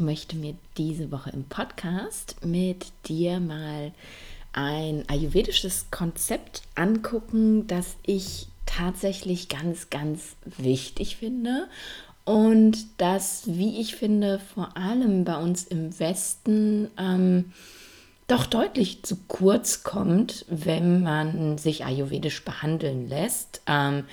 Möchte mir diese Woche im Podcast mit dir mal ein ayurvedisches Konzept angucken, das ich tatsächlich ganz, ganz wichtig finde und das, wie ich finde, vor allem bei uns im Westen ähm, doch deutlich zu kurz kommt, wenn man sich ayurvedisch behandeln lässt. Ähm,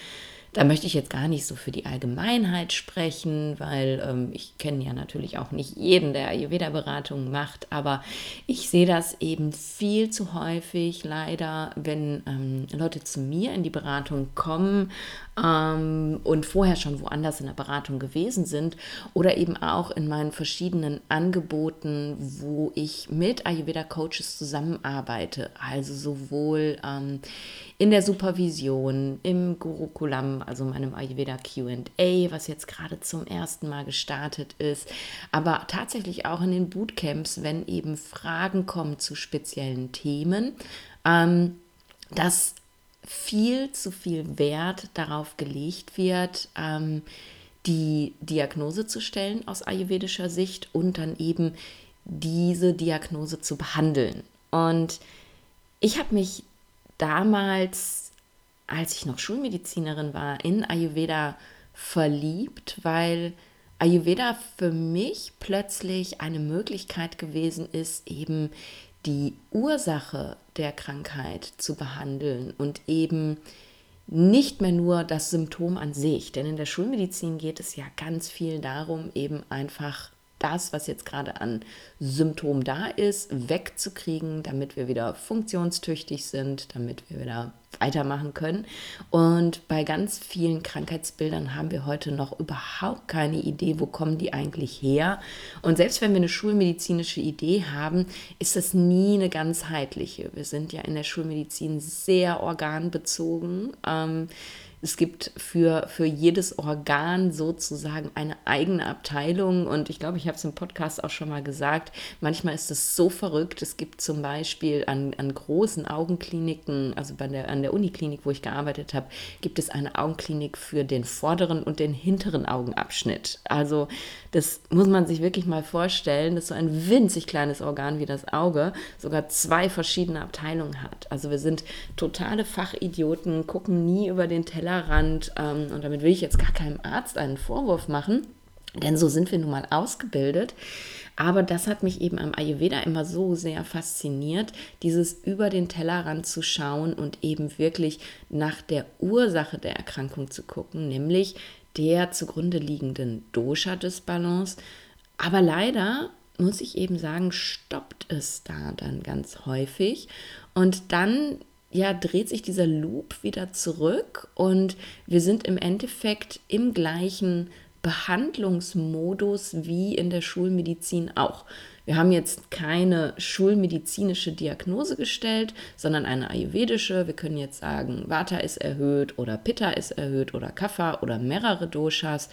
da möchte ich jetzt gar nicht so für die Allgemeinheit sprechen, weil ähm, ich kenne ja natürlich auch nicht jeden, der Ayurveda-Beratung macht, aber ich sehe das eben viel zu häufig leider, wenn ähm, Leute zu mir in die Beratung kommen ähm, und vorher schon woanders in der Beratung gewesen sind oder eben auch in meinen verschiedenen Angeboten, wo ich mit Ayurveda-Coaches zusammenarbeite, also sowohl ähm, in der Supervision, im Gurukulam, also meinem Ayurveda QA, was jetzt gerade zum ersten Mal gestartet ist, aber tatsächlich auch in den Bootcamps, wenn eben Fragen kommen zu speziellen Themen. Ähm, dass viel zu viel Wert darauf gelegt wird, ähm, die Diagnose zu stellen aus ayurvedischer Sicht und dann eben diese Diagnose zu behandeln. Und ich habe mich damals, als ich noch Schulmedizinerin war, in Ayurveda verliebt, weil Ayurveda für mich plötzlich eine Möglichkeit gewesen ist, eben die Ursache der Krankheit zu behandeln und eben nicht mehr nur das Symptom an sich. Denn in der Schulmedizin geht es ja ganz viel darum, eben einfach das, was jetzt gerade an Symptom da ist, wegzukriegen, damit wir wieder funktionstüchtig sind, damit wir wieder weitermachen können. Und bei ganz vielen Krankheitsbildern haben wir heute noch überhaupt keine Idee, wo kommen die eigentlich her. Und selbst wenn wir eine schulmedizinische Idee haben, ist das nie eine ganzheitliche. Wir sind ja in der Schulmedizin sehr organbezogen. Ähm, es gibt für, für jedes Organ sozusagen eine eigene Abteilung. Und ich glaube, ich habe es im Podcast auch schon mal gesagt, manchmal ist es so verrückt. Es gibt zum Beispiel an, an großen Augenkliniken, also bei der, an der Uniklinik, wo ich gearbeitet habe, gibt es eine Augenklinik für den vorderen und den hinteren Augenabschnitt. Also das muss man sich wirklich mal vorstellen, dass so ein winzig kleines Organ wie das Auge sogar zwei verschiedene Abteilungen hat. Also wir sind totale Fachidioten, gucken nie über den Teller Tellerrand. Ähm, und damit will ich jetzt gar keinem Arzt einen Vorwurf machen, denn so sind wir nun mal ausgebildet. Aber das hat mich eben am Ayurveda immer so sehr fasziniert, dieses über den Tellerrand zu schauen und eben wirklich nach der Ursache der Erkrankung zu gucken, nämlich der zugrunde liegenden Dosha-Disbalance. Aber leider muss ich eben sagen, stoppt es da dann ganz häufig. Und dann ja, dreht sich dieser Loop wieder zurück und wir sind im Endeffekt im gleichen Behandlungsmodus wie in der Schulmedizin auch. Wir haben jetzt keine schulmedizinische Diagnose gestellt, sondern eine ayurvedische. Wir können jetzt sagen, Vata ist erhöht oder Pitta ist erhöht oder Kapha oder mehrere Doshas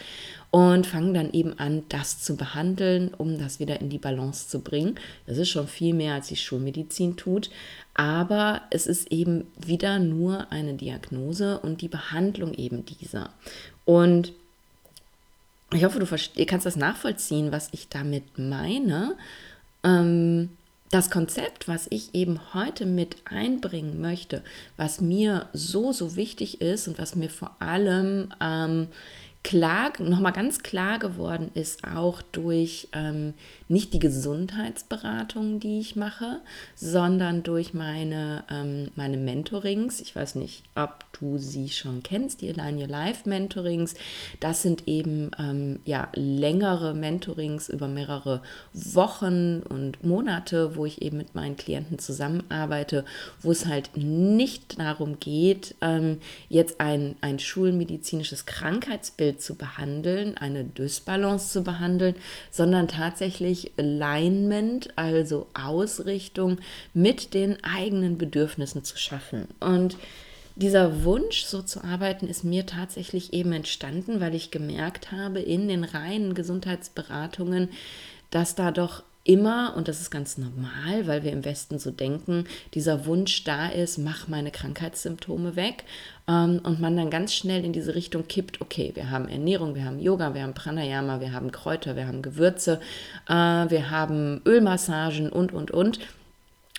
und fangen dann eben an, das zu behandeln, um das wieder in die Balance zu bringen. Das ist schon viel mehr, als die Schulmedizin tut. Aber es ist eben wieder nur eine Diagnose und die Behandlung eben dieser. Und ich hoffe, du kannst das nachvollziehen, was ich damit meine. Ähm, das Konzept, was ich eben heute mit einbringen möchte, was mir so, so wichtig ist und was mir vor allem ähm, klar, nochmal ganz klar geworden ist, auch durch ähm, nicht die Gesundheitsberatung, die ich mache, sondern durch meine, ähm, meine Mentorings. Ich weiß nicht, ob du sie schon kennst, die Align Your Life Mentorings. Das sind eben ähm, ja, längere Mentorings über mehrere Wochen und Monate, wo ich eben mit meinen Klienten zusammenarbeite, wo es halt nicht darum geht, ähm, jetzt ein, ein schulmedizinisches Krankheitsbild Bild zu behandeln, eine Dysbalance zu behandeln, sondern tatsächlich Alignment, also Ausrichtung mit den eigenen Bedürfnissen zu schaffen. Und dieser Wunsch, so zu arbeiten, ist mir tatsächlich eben entstanden, weil ich gemerkt habe, in den reinen Gesundheitsberatungen, dass da doch immer, und das ist ganz normal, weil wir im Westen so denken, dieser Wunsch da ist, mach meine Krankheitssymptome weg. Ähm, und man dann ganz schnell in diese Richtung kippt, okay, wir haben Ernährung, wir haben Yoga, wir haben Pranayama, wir haben Kräuter, wir haben Gewürze, äh, wir haben Ölmassagen und, und, und.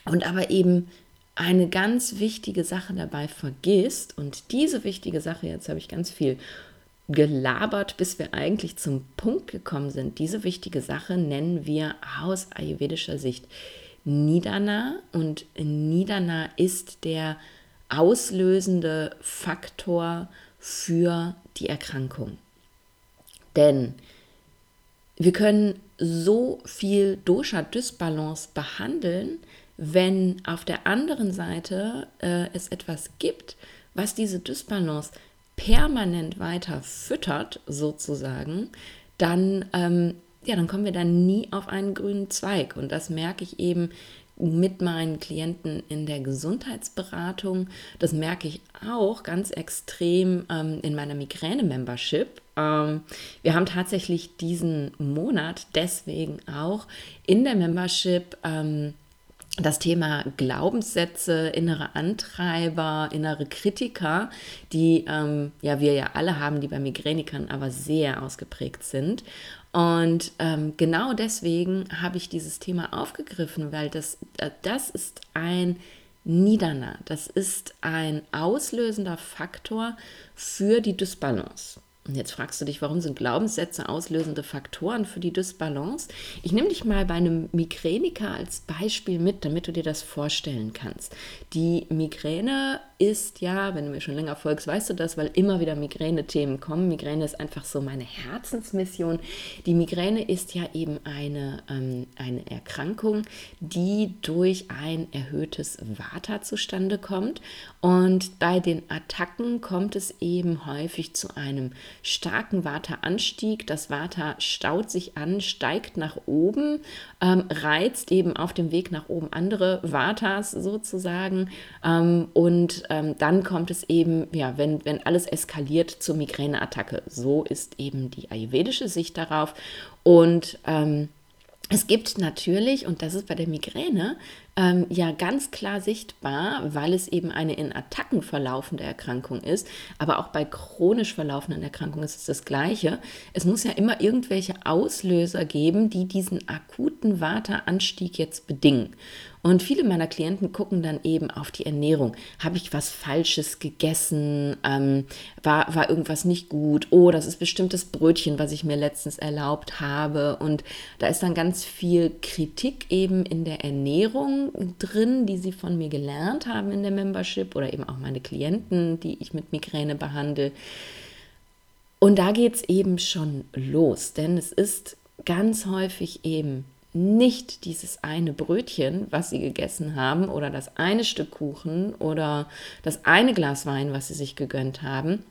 Und aber eben eine ganz wichtige Sache dabei vergisst, und diese wichtige Sache, jetzt habe ich ganz viel gelabert, bis wir eigentlich zum Punkt gekommen sind. Diese wichtige Sache nennen wir aus ayurvedischer Sicht Nidana und Nidana ist der auslösende Faktor für die Erkrankung. Denn wir können so viel Dosha-Dysbalance behandeln, wenn auf der anderen Seite äh, es etwas gibt, was diese Dysbalance permanent weiter füttert, sozusagen, dann, ähm, ja, dann kommen wir dann nie auf einen grünen Zweig. Und das merke ich eben mit meinen Klienten in der Gesundheitsberatung. Das merke ich auch ganz extrem ähm, in meiner Migräne-Membership. Ähm, wir haben tatsächlich diesen Monat deswegen auch in der Membership ähm, das Thema Glaubenssätze, innere Antreiber, innere Kritiker, die ähm, ja wir ja alle haben, die bei Migränikern aber sehr ausgeprägt sind. Und ähm, genau deswegen habe ich dieses Thema aufgegriffen, weil das, äh, das ist ein Nidana, das ist ein auslösender Faktor für die Dysbalance. Und jetzt fragst du dich, warum sind Glaubenssätze auslösende Faktoren für die Dysbalance? Ich nehme dich mal bei einem Migräniker als Beispiel mit, damit du dir das vorstellen kannst. Die Migräne ist ja, wenn du mir schon länger folgst, weißt du das, weil immer wieder Migräne-Themen kommen. Migräne ist einfach so meine Herzensmission. Die Migräne ist ja eben eine, ähm, eine Erkrankung, die durch ein erhöhtes Vata zustande kommt. Und bei den Attacken kommt es eben häufig zu einem starken Vata-Anstieg. Das Vata staut sich an, steigt nach oben, ähm, reizt eben auf dem Weg nach oben andere Vatas sozusagen ähm, und ähm, dann kommt es eben, ja, wenn, wenn alles eskaliert zur Migräneattacke. So ist eben die ayurvedische Sicht darauf. Und ähm, es gibt natürlich, und das ist bei der Migräne ähm, ja ganz klar sichtbar, weil es eben eine in Attacken verlaufende Erkrankung ist, aber auch bei chronisch verlaufenden Erkrankungen ist es das Gleiche. Es muss ja immer irgendwelche Auslöser geben, die diesen akuten Vata-Anstieg jetzt bedingen. Und viele meiner Klienten gucken dann eben auf die Ernährung. Habe ich was Falsches gegessen? Ähm, war, war irgendwas nicht gut? Oh, das ist bestimmt das Brötchen, was ich mir letztens erlaubt habe. Und da ist dann ganz viel Kritik eben in der Ernährung drin, die sie von mir gelernt haben in der Membership oder eben auch meine Klienten, die ich mit Migräne behandle. Und da geht es eben schon los, denn es ist ganz häufig eben nicht dieses eine Brötchen, was sie gegessen haben, oder das eine Stück Kuchen oder das eine Glas Wein, was sie sich gegönnt haben,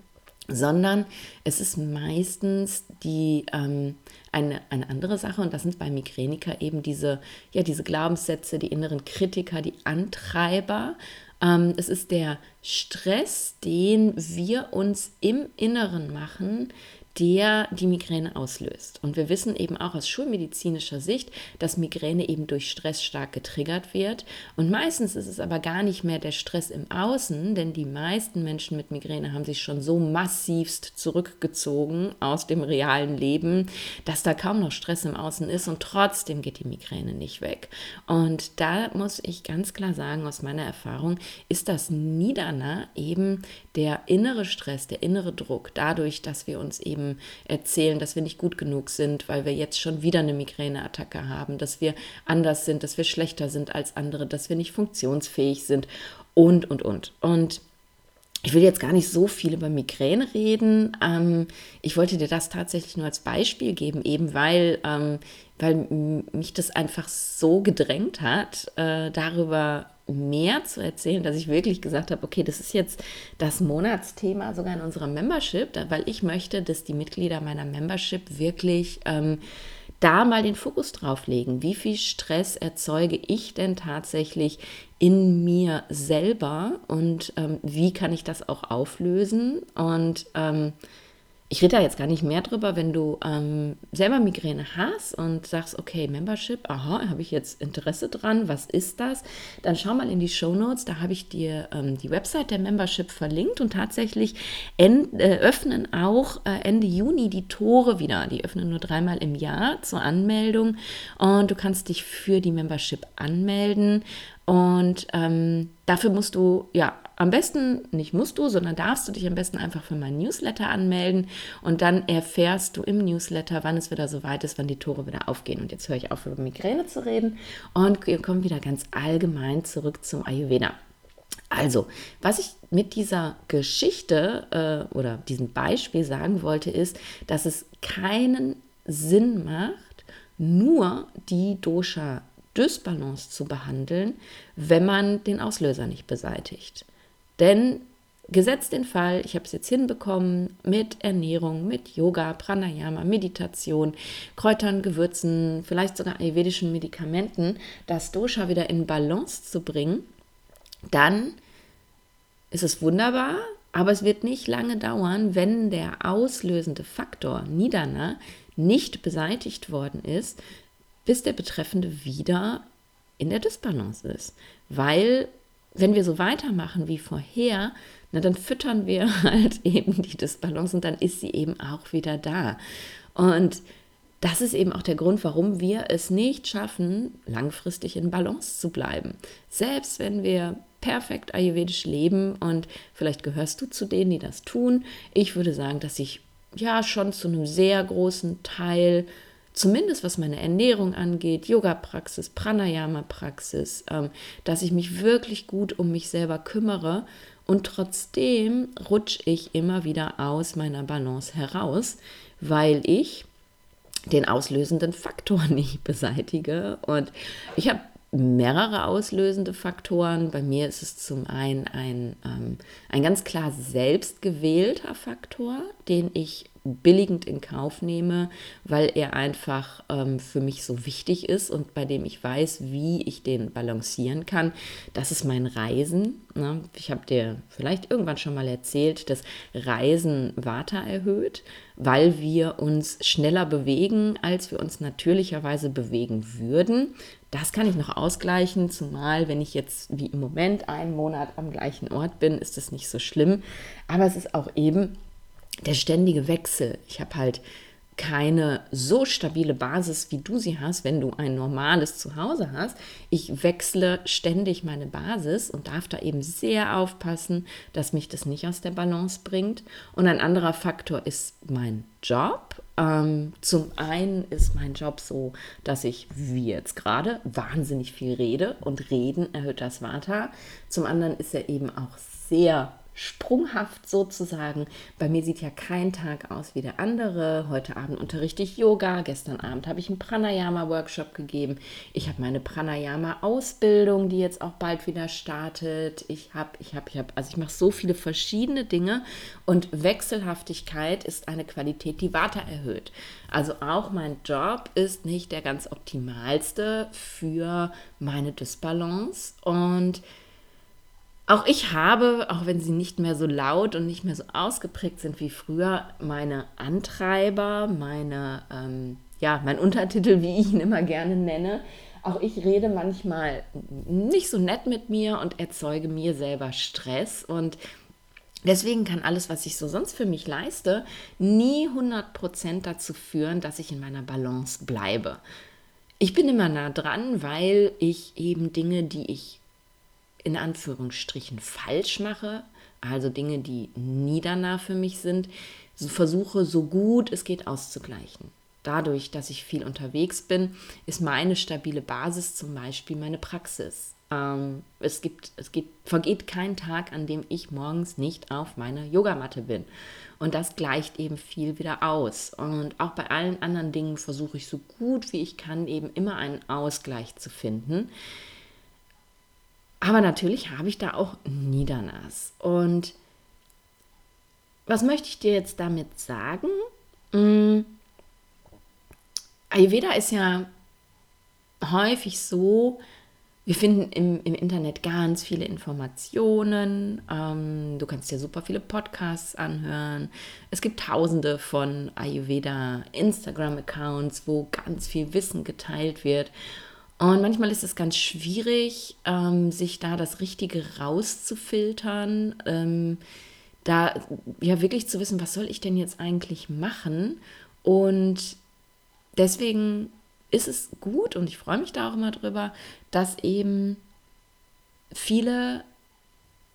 sondern es ist meistens die ähm, eine, eine andere Sache und das sind bei Migräniker eben diese, ja, diese Glaubenssätze, die inneren Kritiker, die Antreiber. Ähm, es ist der Stress, den wir uns im Inneren machen, der die Migräne auslöst. Und wir wissen eben auch aus schulmedizinischer Sicht, dass Migräne eben durch Stress stark getriggert wird. Und meistens ist es aber gar nicht mehr der Stress im Außen, denn die meisten Menschen mit Migräne haben sich schon so massivst zurückgezogen aus dem realen Leben, dass da kaum noch Stress im Außen ist und trotzdem geht die Migräne nicht weg. Und da muss ich ganz klar sagen, aus meiner Erfahrung, ist das Nidana eben der innere Stress, der innere Druck, dadurch, dass wir uns eben eben erzählen, dass wir nicht gut genug sind, weil wir jetzt schon wieder eine Migräneattacke haben, dass wir anders sind, dass wir schlechter sind als andere, dass wir nicht funktionsfähig sind und, und, und. Und ich will jetzt gar nicht so viel über Migräne reden. Ähm, ich wollte dir das tatsächlich nur als Beispiel geben, eben weil, ähm, weil mich das einfach so gedrängt hat, äh, darüber mehr zu erzählen, dass ich wirklich gesagt habe, okay, das ist jetzt das Monatsthema sogar in unserer Membership, weil ich möchte, dass die Mitglieder meiner Membership wirklich ähm, da mal den Fokus drauf legen. Wie viel Stress erzeuge ich denn tatsächlich in mir selber und ähm, wie kann ich das auch auflösen? Und ähm, ich rede da jetzt gar nicht mehr drüber, wenn du ähm, selber Migräne hast und sagst, okay, Membership, aha, habe ich jetzt Interesse dran, was ist das? Dann schau mal in die Show Notes, da habe ich dir ähm, die Website der Membership verlinkt und tatsächlich end, äh, öffnen auch äh, Ende Juni die Tore wieder. Die öffnen nur dreimal im Jahr zur Anmeldung und du kannst dich für die Membership anmelden und ähm, dafür musst du, ja, am besten, nicht musst du, sondern darfst du dich am besten einfach für meinen Newsletter anmelden und dann erfährst du im Newsletter, wann es wieder soweit ist, wann die Tore wieder aufgehen. Und jetzt höre ich auf, über Migräne zu reden und wir kommen wieder ganz allgemein zurück zum Ayurveda. Also, was ich mit dieser Geschichte äh, oder diesem Beispiel sagen wollte, ist, dass es keinen Sinn macht, nur die Dosha Dysbalance zu behandeln, wenn man den Auslöser nicht beseitigt. Denn gesetzt den Fall, ich habe es jetzt hinbekommen mit Ernährung, mit Yoga, Pranayama, Meditation, Kräutern, Gewürzen, vielleicht sogar ayurvedischen Medikamenten, das Dosha wieder in Balance zu bringen, dann ist es wunderbar, aber es wird nicht lange dauern, wenn der auslösende Faktor Nidana nicht beseitigt worden ist, bis der Betreffende wieder in der Disbalance ist. Weil, wenn wir so weitermachen wie vorher, na, dann füttern wir halt eben die Disbalance und dann ist sie eben auch wieder da. Und das ist eben auch der Grund, warum wir es nicht schaffen, langfristig in Balance zu bleiben. Selbst wenn wir perfekt ayurvedisch leben und vielleicht gehörst du zu denen, die das tun. Ich würde sagen, dass ich ja schon zu einem sehr großen Teil zumindest was meine Ernährung angeht, Yoga-Praxis, Pranayama-Praxis, ähm, dass ich mich wirklich gut um mich selber kümmere und trotzdem rutsche ich immer wieder aus meiner Balance heraus, weil ich den auslösenden Faktor nicht beseitige. Und ich habe mehrere auslösende Faktoren. Bei mir ist es zum einen ein, ähm, ein ganz klar selbstgewählter Faktor, den ich billigend in Kauf nehme, weil er einfach ähm, für mich so wichtig ist und bei dem ich weiß, wie ich den balancieren kann. Das ist mein Reisen. Ne? Ich habe dir vielleicht irgendwann schon mal erzählt, dass Reisen Vata erhöht, weil wir uns schneller bewegen, als wir uns natürlicherweise bewegen würden. Das kann ich noch ausgleichen, zumal wenn ich jetzt wie im Moment einen Monat am gleichen Ort bin, ist das nicht so schlimm. Aber es ist auch eben der ständige Wechsel. Ich habe halt keine so stabile Basis, wie du sie hast, wenn du ein normales Zuhause hast. Ich wechsle ständig meine Basis und darf da eben sehr aufpassen, dass mich das nicht aus der Balance bringt. Und ein anderer Faktor ist mein Job. Ähm, zum einen ist mein Job so, dass ich, wie jetzt gerade, wahnsinnig viel rede und reden erhöht das Vata. Zum anderen ist er eben auch sehr sprunghaft sozusagen. Bei mir sieht ja kein Tag aus wie der andere. Heute Abend unterrichte ich Yoga. Gestern Abend habe ich einen Pranayama-Workshop gegeben. Ich habe meine Pranayama-Ausbildung, die jetzt auch bald wieder startet. Ich habe, ich habe, ich habe, also ich mache so viele verschiedene Dinge und Wechselhaftigkeit ist eine Qualität, die Vata erhöht. Also auch mein Job ist nicht der ganz optimalste für meine Disbalance und auch ich habe, auch wenn sie nicht mehr so laut und nicht mehr so ausgeprägt sind wie früher, meine Antreiber, meine, ähm, ja, mein Untertitel, wie ich ihn immer gerne nenne. Auch ich rede manchmal nicht so nett mit mir und erzeuge mir selber Stress und Deswegen kann alles, was ich so sonst für mich leiste, nie 100% dazu führen, dass ich in meiner Balance bleibe. Ich bin immer nah dran, weil ich eben Dinge, die ich in Anführungsstrichen falsch mache, also Dinge, die niedernah für mich sind, versuche so gut es geht auszugleichen. Dadurch, dass ich viel unterwegs bin, ist meine stabile Basis zum Beispiel meine Praxis. Ähm, es gibt, es gibt, vergeht kein Tag, an dem ich morgens nicht auf meiner Yogamatte bin. Und das gleicht eben viel wieder aus. Und auch bei allen anderen Dingen versuche ich so gut wie ich kann, eben immer einen Ausgleich zu finden. Aber natürlich habe ich da auch Niedernas. Und was möchte ich dir jetzt damit sagen? Mm, Ayurveda ist ja häufig so, wir finden im, im Internet ganz viele Informationen. Ähm, du kannst dir super viele Podcasts anhören. Es gibt tausende von Ayurveda Instagram-Accounts, wo ganz viel Wissen geteilt wird. Und manchmal ist es ganz schwierig, ähm, sich da das Richtige rauszufiltern. Ähm, da ja wirklich zu wissen, was soll ich denn jetzt eigentlich machen? Und deswegen ist es gut und ich freue mich da auch immer drüber, dass eben viele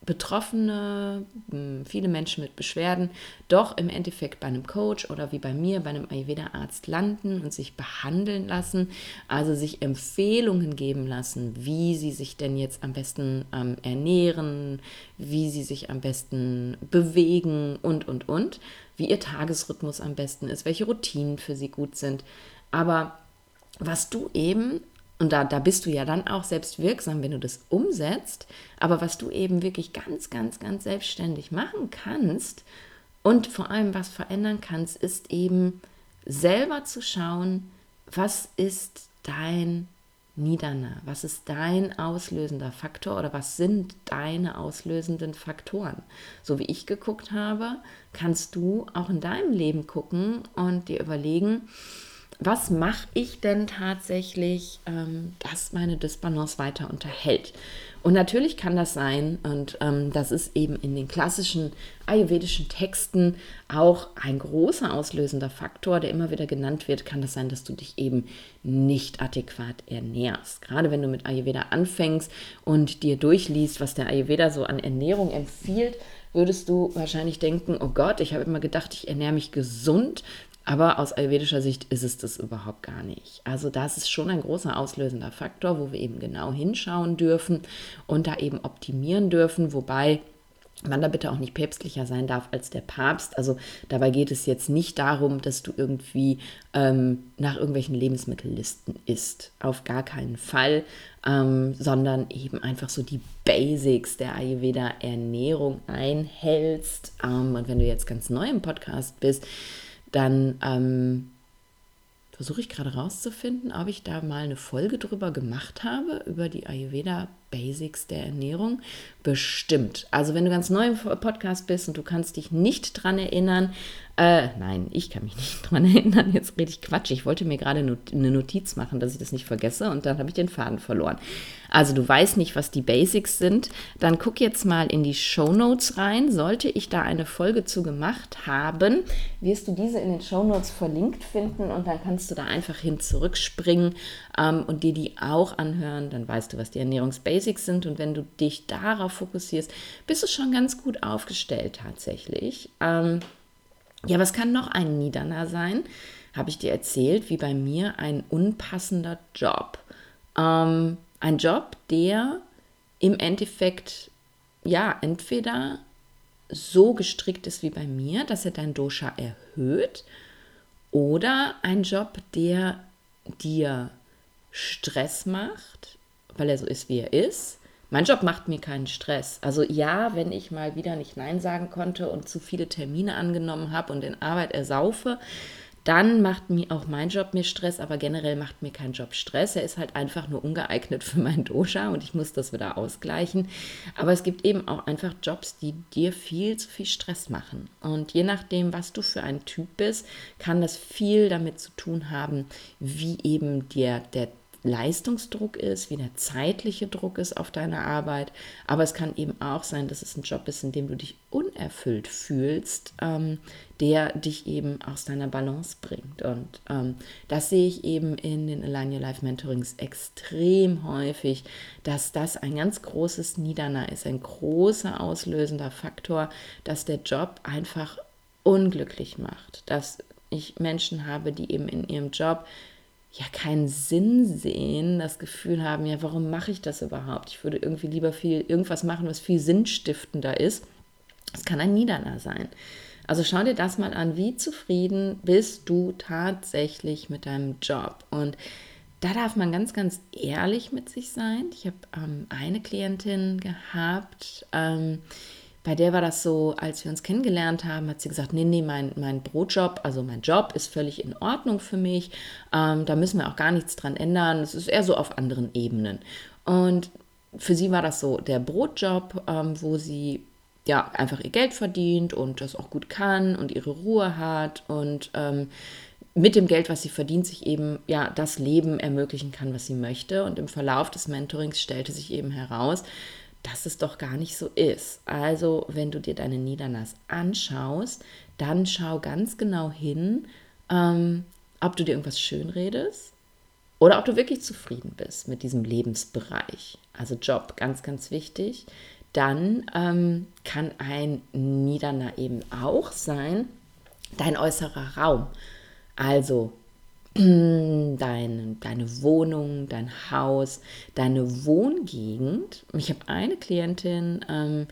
Betroffene, hm, viele Menschen mit Beschwerden doch im Endeffekt bei einem Coach oder wie bei mir, bei einem Ayurveda-Arzt landen und sich behandeln lassen, also sich Empfehlungen geben lassen, wie sie sich denn jetzt am besten ähm, ernähren, wie sie sich am besten bewegen und, und, und, wie ihr Tagesrhythmus am besten ist, welche Routinen für sie gut sind. Aber was du eben, und da, da bist du ja dann auch selbst wirksam, wenn du das umsetzt, aber was du eben wirklich ganz, ganz, ganz selbstständig machen kannst und vor allem was verändern kannst, ist eben selber zu schauen, was ist dein Niederner, was ist dein auslösender Faktor oder was sind deine auslösenden Faktoren? So wie ich geguckt habe, kannst du auch in deinem Leben gucken und dir überlegen, was mache ich denn tatsächlich, ähm, dass meine Disbalance weiter unterhält? Und natürlich kann das sein, und ähm, das ist eben in den klassischen ayurvedischen Texten auch ein großer auslösender Faktor, der immer wieder genannt wird, kann das sein, dass du dich eben nicht adäquat ernährst. Gerade wenn du mit Ayurveda anfängst und dir durchliest, was der Ayurveda so an Ernährung empfiehlt, würdest du wahrscheinlich denken, oh Gott, ich habe immer gedacht, ich ernähre mich gesund, aber aus ayurvedischer Sicht ist es das überhaupt gar nicht. Also das ist schon ein großer auslösender Faktor, wo wir eben genau hinschauen dürfen und da eben optimieren dürfen, wobei man da bitte auch nicht päpstlicher sein darf als der Papst. Also dabei geht es jetzt nicht darum, dass du irgendwie ähm, nach irgendwelchen Lebensmittellisten isst. Auf gar keinen Fall, ähm, sondern eben einfach so die Basics der Ayurveda-Ernährung einhältst. Ähm, und wenn du jetzt ganz neu im Podcast bist, dann ähm, versuche ich gerade rauszufinden, ob ich da mal eine Folge drüber gemacht habe, über die Ayurveda Basics der Ernährung. Bestimmt. Also wenn du ganz neu im Podcast bist und du kannst dich nicht dran erinnern, äh, nein, ich kann mich nicht dran erinnern, jetzt rede ich Quatsch. Ich wollte mir gerade eine Notiz machen, dass ich das nicht vergesse und dann habe ich den Faden verloren. Also du weißt nicht, was die Basics sind, dann guck jetzt mal in die Show Notes rein. Sollte ich da eine Folge zu gemacht haben, wirst du diese in den Show Notes verlinkt finden und dann kannst du da einfach hin zurückspringen ähm, und dir die auch anhören. Dann weißt du, was die Ernährungsbasics sind und wenn du dich darauf fokussierst, bist du schon ganz gut aufgestellt tatsächlich. Ähm, ja, was kann noch ein Niederner sein? Habe ich dir erzählt, wie bei mir ein unpassender Job. Ähm, ein Job, der im Endeffekt, ja, entweder so gestrickt ist wie bei mir, dass er dein Dosha erhöht, oder ein Job, der dir Stress macht, weil er so ist, wie er ist, mein Job macht mir keinen Stress. Also ja, wenn ich mal wieder nicht Nein sagen konnte und zu viele Termine angenommen habe und in Arbeit ersaufe, dann macht mir auch mein Job mir Stress, aber generell macht mir kein Job Stress. Er ist halt einfach nur ungeeignet für mein Dosha und ich muss das wieder ausgleichen. Aber es gibt eben auch einfach Jobs, die dir viel zu viel Stress machen. Und je nachdem, was du für ein Typ bist, kann das viel damit zu tun haben, wie eben dir der Leistungsdruck ist, wie der zeitliche Druck ist auf deine Arbeit. Aber es kann eben auch sein, dass es ein Job ist, in dem du dich unerfüllt fühlst, ähm, der dich eben aus deiner Balance bringt. Und ähm, das sehe ich eben in den Align Your Life Mentorings extrem häufig, dass das ein ganz großes Niederner ist, ein großer auslösender Faktor, dass der Job einfach unglücklich macht, dass ich Menschen habe, die eben in ihrem Job ja keinen Sinn sehen, das Gefühl haben, ja, warum mache ich das überhaupt? Ich würde irgendwie lieber viel irgendwas machen, was viel sinnstiftender ist. Es kann ein Niederner sein. Also schau dir das mal an, wie zufrieden bist du tatsächlich mit deinem Job? Und da darf man ganz, ganz ehrlich mit sich sein. Ich habe ähm, eine Klientin gehabt, ähm, bei der war das so, als wir uns kennengelernt haben, hat sie gesagt, nee, nee, mein, mein Brotjob, also mein Job ist völlig in Ordnung für mich. Ähm, da müssen wir auch gar nichts dran ändern. Es ist eher so auf anderen Ebenen. Und für sie war das so der Brotjob, ähm, wo sie ja einfach ihr Geld verdient und das auch gut kann und ihre Ruhe hat und ähm, mit dem Geld, was sie verdient, sich eben ja das Leben ermöglichen kann, was sie möchte. Und im Verlauf des Mentorings stellte sich eben heraus, dass es doch gar nicht so ist. Also, wenn du dir deine Niederlass anschaust, dann schau ganz genau hin, ähm, ob du dir irgendwas schönredest oder ob du wirklich zufrieden bist mit diesem Lebensbereich. Also Job, ganz, ganz wichtig. Dann ähm, kann ein Niederner eben auch sein, dein äußerer Raum. Also deine, deine Wohnung, dein Haus, deine Wohngegend. Ich habe eine Klientin, ähm,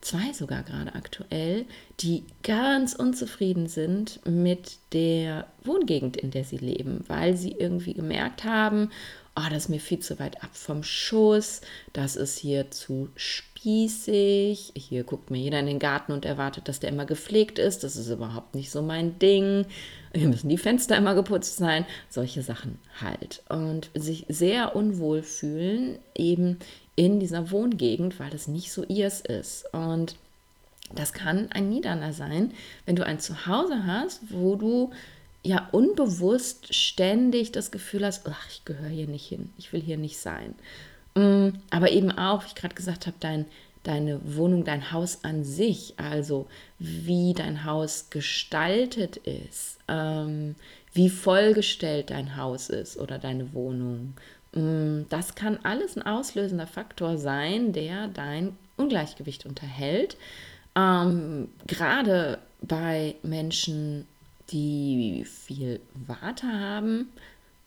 zwei sogar gerade aktuell, die ganz unzufrieden sind mit der Wohngegend, in der sie leben, weil sie irgendwie gemerkt haben, oh, das ist mir viel zu weit ab vom Schuss, das ist hier zu spießig, hier guckt mir jeder in den Garten und erwartet, dass der immer gepflegt ist, das ist überhaupt nicht so mein Ding, hier müssen die Fenster immer geputzt sein, solche Sachen halt. Und sich sehr unwohl fühlen eben in dieser Wohngegend, weil das nicht so ihrs ist. Und das kann ein Niederner sein, wenn du ein Zuhause hast, wo du ja unbewusst ständig das Gefühl hast, ach, ich gehöre hier nicht hin, ich will hier nicht sein. Mm, aber eben auch, wie ich gerade gesagt habe, dein, deine Wohnung, dein Haus an sich, also wie dein Haus gestaltet ist, ähm, wie vollgestellt dein Haus ist oder deine Wohnung. Mm, das kann alles ein auslösender Faktor sein, der dein Ungleichgewicht unterhält. Ähm, Gerade bei Menschen, die viel Water haben,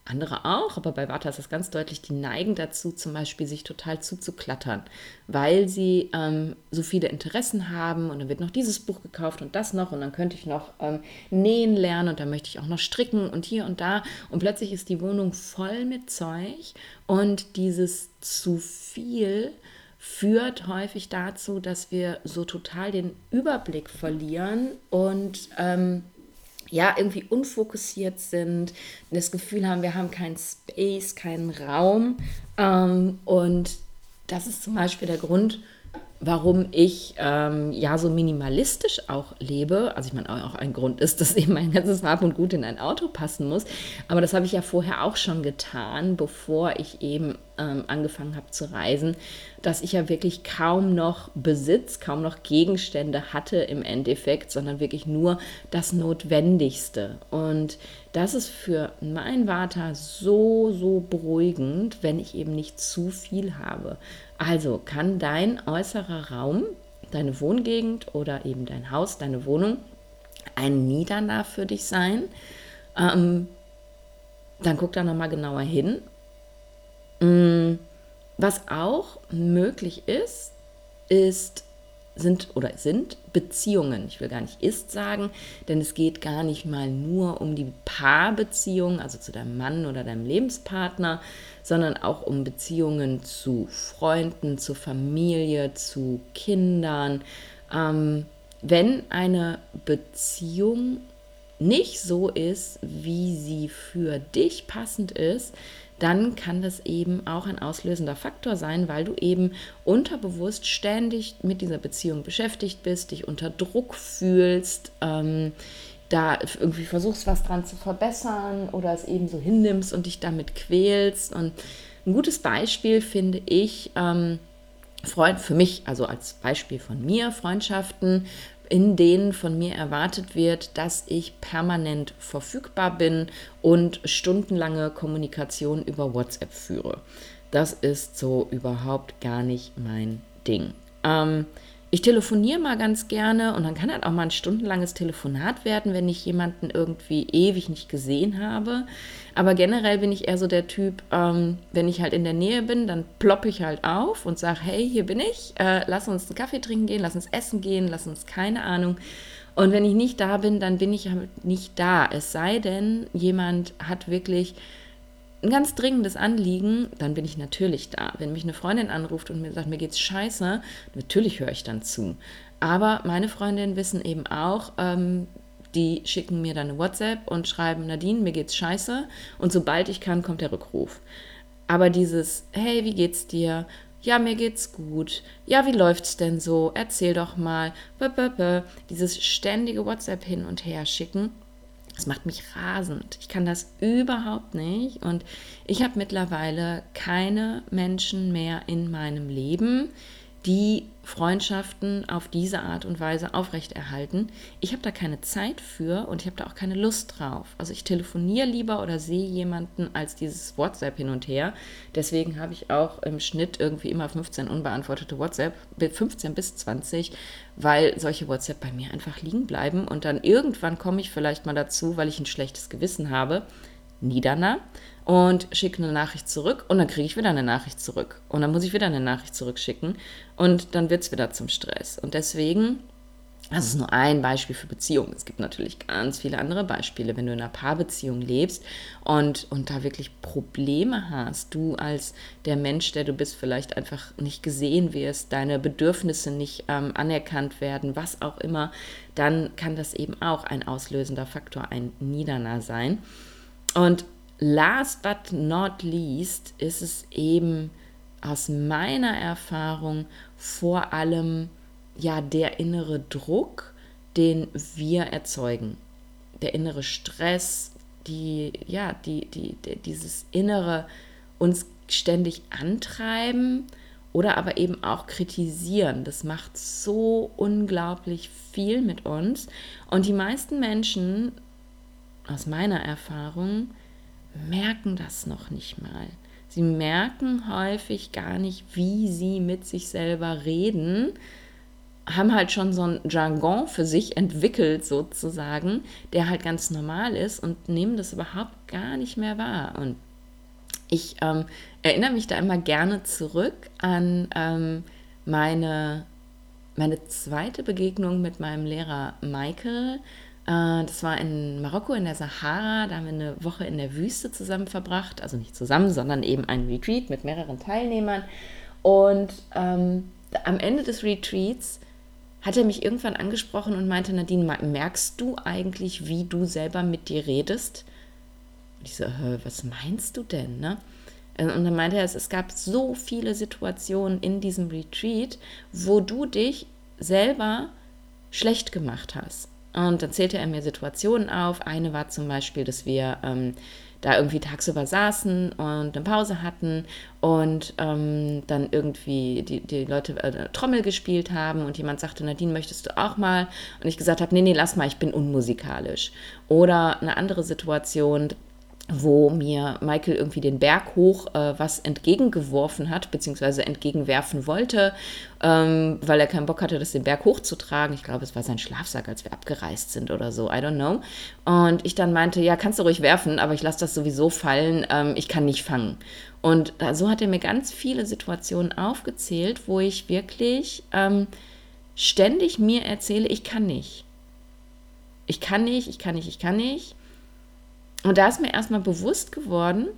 andere auch, aber bei Vata ist das ganz deutlich, die neigen dazu, zum Beispiel sich total zuzuklattern, weil sie ähm, so viele Interessen haben und dann wird noch dieses Buch gekauft und das noch und dann könnte ich noch ähm, nähen lernen und dann möchte ich auch noch stricken und hier und da und plötzlich ist die Wohnung voll mit Zeug und dieses zu viel führt häufig dazu, dass wir so total den Überblick verlieren und ähm, ja, irgendwie unfokussiert sind, das Gefühl haben, wir haben keinen Space, keinen Raum. Ähm, und das ist zum Beispiel der Grund, warum ich ähm, ja so minimalistisch auch lebe. Also ich meine, auch ein Grund ist, dass eben mein ganzes Hab und Gut in ein Auto passen muss. Aber das habe ich ja vorher auch schon getan, bevor ich eben ähm, angefangen habe zu reisen, dass ich ja wirklich kaum noch Besitz, kaum noch Gegenstände hatte im Endeffekt, sondern wirklich nur das Notwendigste. Und das ist für mein Vater so, so beruhigend, wenn ich eben nicht zu viel habe. Also kann dein äußerer Raum, deine Wohngegend oder eben dein Haus, deine Wohnung ein Niedernah für dich sein. Ähm, dann guck da nochmal genauer hin. Mm, was auch möglich ist, ist sind oder sind Beziehungen. Ich will gar nicht ist sagen, denn es geht gar nicht mal nur um die Paarbeziehung, also zu deinem Mann oder deinem Lebenspartner, sondern auch um Beziehungen zu Freunden, zu Familie, zu Kindern. Ähm, wenn eine Beziehung nicht so ist, wie sie für dich passend ist, dann kann das eben auch ein auslösender Faktor sein, weil du eben unterbewusst ständig mit dieser Beziehung beschäftigt bist, dich unter Druck fühlst, ähm, da irgendwie versuchst, was dran zu verbessern oder es eben so hinnimmst und dich damit quälst. Und ein gutes Beispiel finde ich, ähm, Freund, für mich, also als Beispiel von mir, Freundschaften, in denen von mir erwartet wird, dass ich permanent verfügbar bin und stundenlange Kommunikation über WhatsApp führe. Das ist so überhaupt gar nicht mein Ding. Ähm, ich telefoniere mal ganz gerne und dann kann halt auch mal ein stundenlanges Telefonat werden, wenn ich jemanden irgendwie ewig nicht gesehen habe. Aber generell bin ich eher so der Typ, ähm, wenn ich halt in der Nähe bin, dann ploppe ich halt auf und sage, hey, hier bin ich, äh, lass uns einen Kaffee trinken gehen, lass uns essen gehen, lass uns keine Ahnung. Und wenn ich nicht da bin, dann bin ich halt nicht da. Es sei denn, jemand hat wirklich ein ganz dringendes Anliegen, dann bin ich natürlich da. Wenn mich eine Freundin anruft und mir sagt, mir geht's scheiße, natürlich höre ich dann zu. Aber meine Freundinnen wissen eben auch, ähm, die schicken mir dann eine WhatsApp und schreiben, Nadine, mir geht's scheiße. Und sobald ich kann, kommt der Rückruf. Aber dieses, hey, wie geht's dir? Ja, mir geht's gut. Ja, wie läuft's denn so? Erzähl doch mal. Dieses ständige WhatsApp hin und her schicken, das macht mich rasend. Ich kann das überhaupt nicht. Und ich habe mittlerweile keine Menschen mehr in meinem Leben, die Freundschaften auf diese Art und Weise aufrechterhalten. Ich habe da keine Zeit für und ich habe da auch keine Lust drauf. Also ich telefoniere lieber oder sehe jemanden als dieses WhatsApp hin und her. Deswegen habe ich auch im Schnitt irgendwie immer 15 unbeantwortete WhatsApp, 15 bis 20, weil solche WhatsApp bei mir einfach liegen bleiben und dann irgendwann komme ich vielleicht mal dazu, weil ich ein schlechtes Gewissen habe, Niederner und schicke eine Nachricht zurück und dann kriege ich wieder eine Nachricht zurück und dann muss ich wieder eine Nachricht zurückschicken und dann wird es wieder zum Stress. Und deswegen, das ist nur ein Beispiel für Beziehungen. Es gibt natürlich ganz viele andere Beispiele, wenn du in einer Paarbeziehung lebst und, und da wirklich Probleme hast, du als der Mensch, der du bist, vielleicht einfach nicht gesehen wirst, deine Bedürfnisse nicht ähm, anerkannt werden, was auch immer, dann kann das eben auch ein auslösender Faktor, ein Niederner sein. Und last but not least ist es eben aus meiner Erfahrung vor allem ja der innere Druck, den wir erzeugen. Der innere Stress, die, ja, die, die, die, dieses innere uns ständig antreiben oder aber eben auch kritisieren. Das macht so unglaublich viel mit uns. Und die meisten Menschen, aus meiner Erfahrung, merken das noch nicht mal. Sie merken häufig gar nicht, wie sie mit sich selber reden, haben halt schon so ein Jargon für sich entwickelt sozusagen, der halt ganz normal ist und nehmen das überhaupt gar nicht mehr wahr. Und ich ähm, erinnere mich da immer gerne zurück an ähm, meine, meine zweite Begegnung mit meinem Lehrer Michael. Äh, das war in Marokko in der Sahara. Da haben wir eine Woche in der Wüste zusammen verbracht. Also nicht zusammen, sondern eben ein Retreat mit mehreren Teilnehmern. Und ähm, am Ende des Retreats hat er mich irgendwann angesprochen und meinte, Nadine, merkst du eigentlich, wie du selber mit dir redest? Und ich so, was meinst du denn? Ne? Und dann meinte er, es gab so viele Situationen in diesem Retreat, wo du dich selber schlecht gemacht hast. Und dann zählte er mir Situationen auf. Eine war zum Beispiel, dass wir ähm, da irgendwie tagsüber saßen und eine Pause hatten und ähm, dann irgendwie die, die Leute äh, Trommel gespielt haben und jemand sagte, Nadine, möchtest du auch mal? Und ich gesagt habe, nee, nee, lass mal, ich bin unmusikalisch. Oder eine andere Situation, wo mir Michael irgendwie den Berg hoch äh, was entgegengeworfen hat, beziehungsweise entgegenwerfen wollte, ähm, weil er keinen Bock hatte, das den Berg hochzutragen. Ich glaube, es war sein Schlafsack, als wir abgereist sind oder so, I don't know. Und ich dann meinte, ja, kannst du ruhig werfen, aber ich lasse das sowieso fallen, ähm, ich kann nicht fangen. Und so hat er mir ganz viele Situationen aufgezählt, wo ich wirklich ähm, ständig mir erzähle, ich kann nicht. Ich kann nicht, ich kann nicht, ich kann nicht. Und da ist mir erstmal bewusst geworden,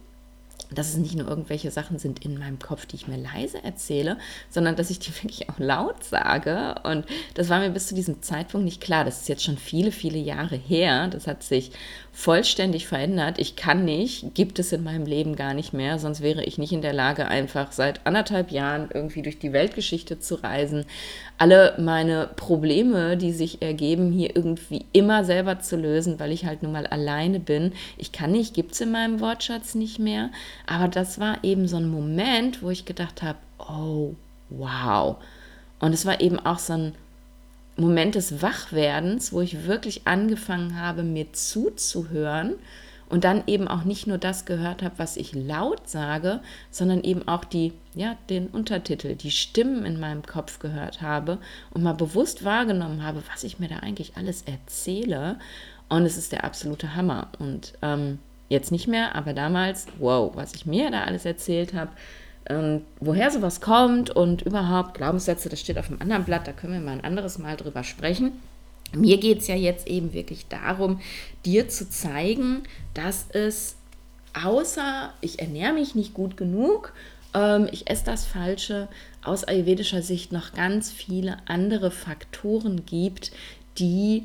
dass es nicht nur irgendwelche Sachen sind in meinem Kopf, die ich mir leise erzähle, sondern dass ich die wirklich auch laut sage. Und das war mir bis zu diesem Zeitpunkt nicht klar. Das ist jetzt schon viele, viele Jahre her. Das hat sich vollständig verändert. Ich kann nicht, gibt es in meinem Leben gar nicht mehr, sonst wäre ich nicht in der Lage, einfach seit anderthalb Jahren irgendwie durch die Weltgeschichte zu reisen, alle meine Probleme, die sich ergeben, hier irgendwie immer selber zu lösen, weil ich halt nun mal alleine bin. Ich kann nicht, gibt es in meinem Wortschatz nicht mehr. Aber das war eben so ein Moment, wo ich gedacht habe, oh, wow. Und es war eben auch so ein Moment des Wachwerdens, wo ich wirklich angefangen habe, mir zuzuhören und dann eben auch nicht nur das gehört habe, was ich laut sage, sondern eben auch die, ja, den Untertitel, die Stimmen in meinem Kopf gehört habe und mal bewusst wahrgenommen habe, was ich mir da eigentlich alles erzähle. Und es ist der absolute Hammer. Und ähm, jetzt nicht mehr, aber damals, wow, was ich mir da alles erzählt habe, ähm, woher sowas kommt und überhaupt Glaubenssätze, das steht auf einem anderen Blatt, da können wir mal ein anderes Mal drüber sprechen. Mir geht es ja jetzt eben wirklich darum, dir zu zeigen, dass es außer ich ernähre mich nicht gut genug, ähm, ich esse das Falsche, aus ayurvedischer Sicht noch ganz viele andere Faktoren gibt, die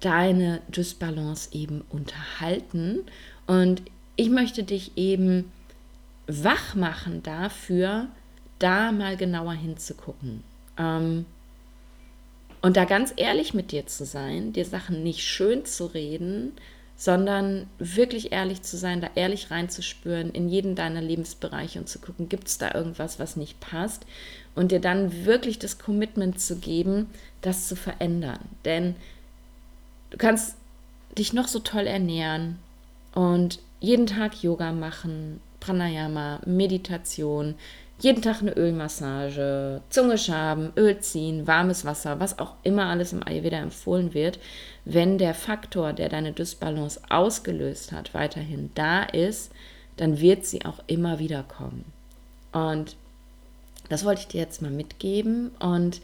deine Dysbalance eben unterhalten. Und ich möchte dich eben wach machen dafür, da mal genauer hinzugucken. Ähm, und da ganz ehrlich mit dir zu sein, dir Sachen nicht schön zu reden, sondern wirklich ehrlich zu sein, da ehrlich reinzuspüren in jeden deiner Lebensbereiche und zu gucken, gibt es da irgendwas, was nicht passt und dir dann wirklich das Commitment zu geben, das zu verändern. Denn du kannst dich noch so toll ernähren und jeden Tag Yoga machen, Pranayama, Meditation, jeden Tag eine Ölmassage, Zunge schaben, Öl ziehen, warmes Wasser, was auch immer alles im Ayurveda empfohlen wird, wenn der Faktor, der deine Dysbalance ausgelöst hat, weiterhin da ist, dann wird sie auch immer wieder kommen. Und das wollte ich dir jetzt mal mitgeben und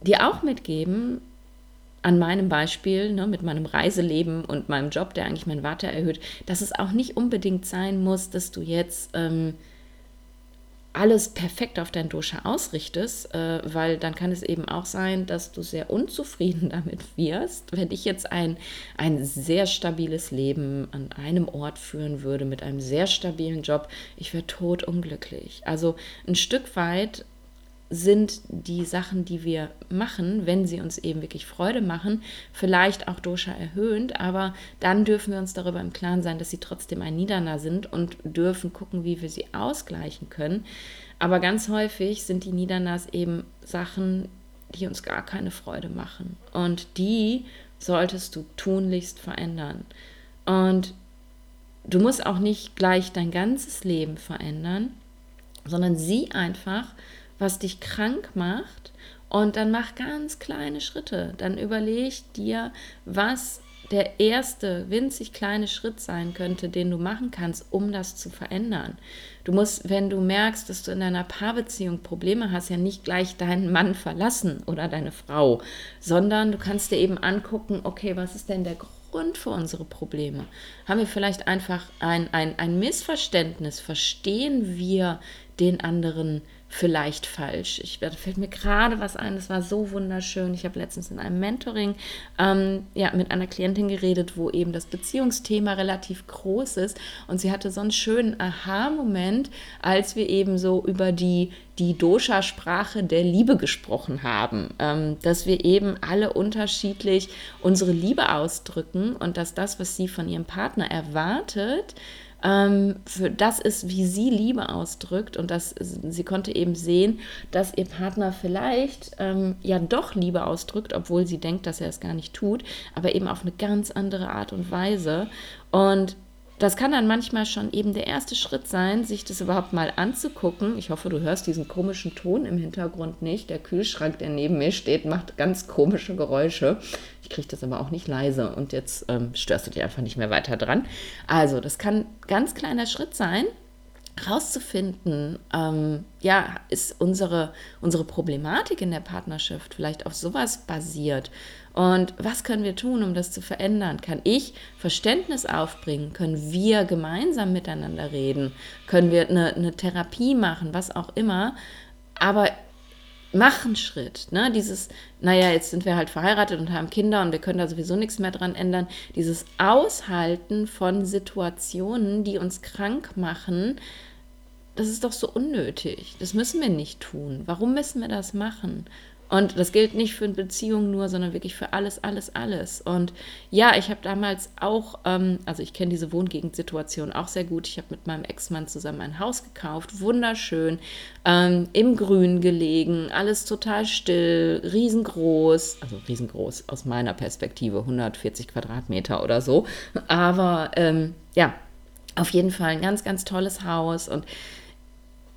dir auch mitgeben, an meinem Beispiel ne, mit meinem Reiseleben und meinem Job, der eigentlich mein Warte erhöht, dass es auch nicht unbedingt sein muss, dass du jetzt ähm, alles perfekt auf dein Dosha ausrichtest, äh, weil dann kann es eben auch sein, dass du sehr unzufrieden damit wirst, wenn ich jetzt ein, ein sehr stabiles Leben an einem Ort führen würde mit einem sehr stabilen Job. Ich wäre tot unglücklich. Also ein Stück weit sind die Sachen, die wir machen, wenn sie uns eben wirklich Freude machen, vielleicht auch Dosha erhöhend, aber dann dürfen wir uns darüber im Klaren sein, dass sie trotzdem ein Nidana sind und dürfen gucken, wie wir sie ausgleichen können. Aber ganz häufig sind die Nidanas eben Sachen, die uns gar keine Freude machen. Und die solltest du tunlichst verändern. Und du musst auch nicht gleich dein ganzes Leben verändern, sondern sieh einfach, was dich krank macht und dann mach ganz kleine Schritte. Dann überleg dir, was der erste winzig kleine Schritt sein könnte, den du machen kannst, um das zu verändern. Du musst, wenn du merkst, dass du in deiner Paarbeziehung Probleme hast, ja nicht gleich deinen Mann verlassen oder deine Frau, sondern du kannst dir eben angucken, okay, was ist denn der Grund für unsere Probleme? Haben wir vielleicht einfach ein, ein, ein Missverständnis? Verstehen wir den anderen vielleicht falsch. Ich, da fällt mir gerade was ein, das war so wunderschön. Ich habe letztens in einem Mentoring ähm, ja, mit einer Klientin geredet, wo eben das Beziehungsthema relativ groß ist. Und sie hatte so einen schönen Aha-Moment, als wir eben so über die, die Dosha-Sprache der Liebe gesprochen haben. Ähm, dass wir eben alle unterschiedlich unsere Liebe ausdrücken und dass das, was sie von ihrem Partner erwartet, für das ist, wie sie Liebe ausdrückt und dass sie konnte eben sehen, dass ihr Partner vielleicht ähm, ja doch Liebe ausdrückt, obwohl sie denkt, dass er es gar nicht tut, aber eben auf eine ganz andere Art und Weise. Und das kann dann manchmal schon eben der erste Schritt sein, sich das überhaupt mal anzugucken. Ich hoffe, du hörst diesen komischen Ton im Hintergrund nicht. Der Kühlschrank, der neben mir steht, macht ganz komische Geräusche. Ich kriege das aber auch nicht leise und jetzt ähm, störst du dich einfach nicht mehr weiter dran. Also, das kann ganz kleiner Schritt sein, rauszufinden, ähm, ja, ist unsere, unsere Problematik in der Partnerschaft vielleicht auf sowas basiert? Und was können wir tun, um das zu verändern? Kann ich Verständnis aufbringen? Können wir gemeinsam miteinander reden? Können wir eine, eine Therapie machen? Was auch immer. Aber mach einen Schritt. Ne? Dieses, naja, jetzt sind wir halt verheiratet und haben Kinder und wir können da sowieso nichts mehr dran ändern. Dieses Aushalten von Situationen, die uns krank machen, das ist doch so unnötig. Das müssen wir nicht tun. Warum müssen wir das machen? Und das gilt nicht für eine Beziehung nur, sondern wirklich für alles, alles, alles. Und ja, ich habe damals auch, ähm, also ich kenne diese Wohngegendsituation auch sehr gut. Ich habe mit meinem Ex-Mann zusammen ein Haus gekauft, wunderschön, ähm, im Grün gelegen, alles total still, riesengroß, also riesengroß aus meiner Perspektive, 140 Quadratmeter oder so. Aber ähm, ja, auf jeden Fall ein ganz, ganz tolles Haus und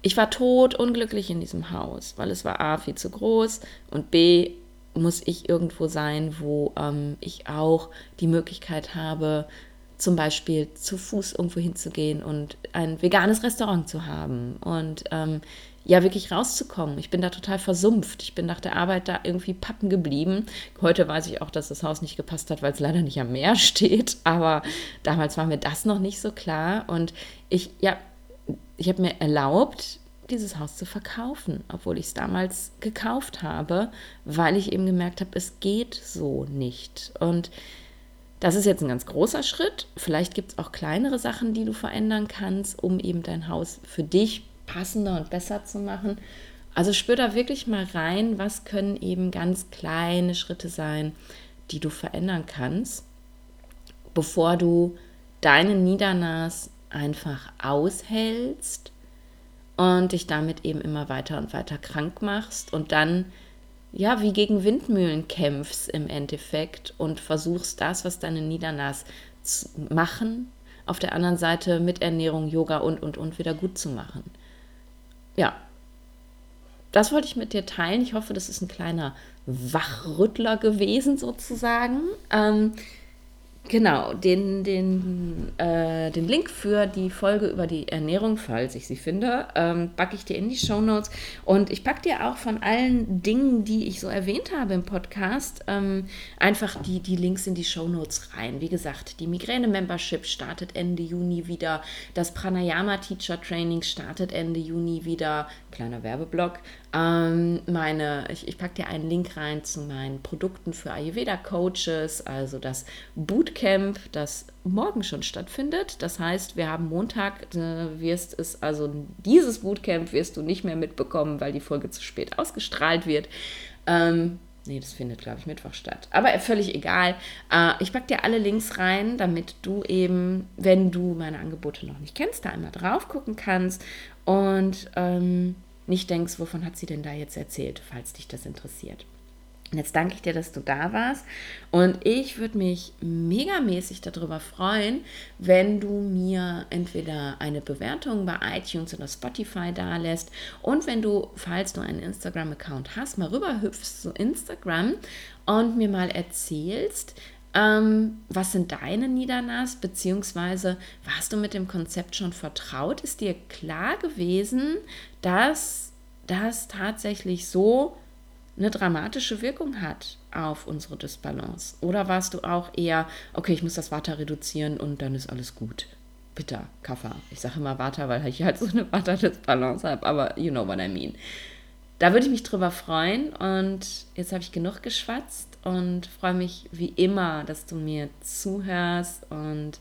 ich war tot unglücklich in diesem Haus, weil es war A viel zu groß und B muss ich irgendwo sein, wo ähm, ich auch die Möglichkeit habe, zum Beispiel zu Fuß irgendwo hinzugehen und ein veganes Restaurant zu haben und ähm, ja wirklich rauszukommen. Ich bin da total versumpft. Ich bin nach der Arbeit da irgendwie pappen geblieben. Heute weiß ich auch, dass das Haus nicht gepasst hat, weil es leider nicht am Meer steht. Aber damals war mir das noch nicht so klar. Und ich, ja, ich habe mir erlaubt, dieses Haus zu verkaufen, obwohl ich es damals gekauft habe, weil ich eben gemerkt habe, es geht so nicht. Und Das ist jetzt ein ganz großer Schritt. Vielleicht gibt es auch kleinere Sachen, die du verändern kannst, um eben dein Haus für dich passender und besser zu machen. Also spür da wirklich mal rein, was können eben ganz kleine Schritte sein, die du verändern kannst, bevor du deine Niedernas einfach aushältst und dich damit eben immer weiter und weiter krank machst und dann ja, wie gegen Windmühlen kämpfst im Endeffekt und versuchst das, was deine Niedernas machen, auf der anderen Seite mit Ernährung, Yoga und, und, und wieder gut zu machen. Ja, das wollte ich mit dir teilen. Ich hoffe, das ist ein kleiner Wachrüttler gewesen sozusagen. Ähm, Genau, den, den, äh, den Link für die Folge über die Ernährung, falls ich sie finde, ähm, packe ich dir in die Show Notes. Und ich packe dir auch von allen Dingen, die ich so erwähnt habe im Podcast, ähm, einfach die, die Links in die Show Notes rein. Wie gesagt, die Migräne-Membership startet Ende Juni wieder. Das Pranayama Teacher Training startet Ende Juni wieder. Kleiner Werbeblock. Ähm, meine, ich, ich packe dir einen Link rein zu meinen Produkten für Ayurveda-Coaches, also das Bootcamp, das morgen schon stattfindet. Das heißt, wir haben Montag, äh, wirst es, also dieses Bootcamp wirst du nicht mehr mitbekommen, weil die Folge zu spät ausgestrahlt wird. Ähm, Nee, das findet, glaube ich, Mittwoch statt. Aber völlig egal. Äh, ich packe dir alle Links rein, damit du eben, wenn du meine Angebote noch nicht kennst, da einmal drauf gucken kannst. Und ähm, nicht denkst, wovon hat sie denn da jetzt erzählt, falls dich das interessiert. Und jetzt danke ich dir, dass du da warst. Und ich würde mich megamäßig darüber freuen, wenn du mir entweder eine Bewertung bei iTunes oder Spotify da lässt und wenn du, falls du einen Instagram-Account hast, mal rüberhüpfst zu Instagram und mir mal erzählst, ähm, was sind deine Niedernas, beziehungsweise warst du mit dem Konzept schon vertraut? Ist dir klar gewesen, dass das tatsächlich so eine dramatische Wirkung hat auf unsere Dysbalance? Oder warst du auch eher, okay, ich muss das Water reduzieren und dann ist alles gut? Bitter, Kaffer. Ich sage immer Water, weil ich halt so eine Water-Dysbalance habe, aber you know what I mean. Da würde ich mich drüber freuen und jetzt habe ich genug geschwatzt und freue mich wie immer, dass du mir zuhörst und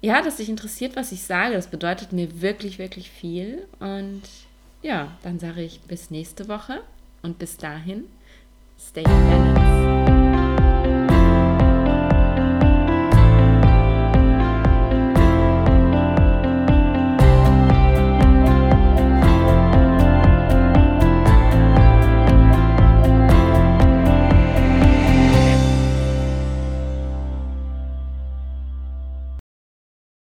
ja, dass dich interessiert, was ich sage. Das bedeutet mir wirklich, wirklich viel. Und ja, dann sage ich bis nächste Woche und bis dahin, stay balanced.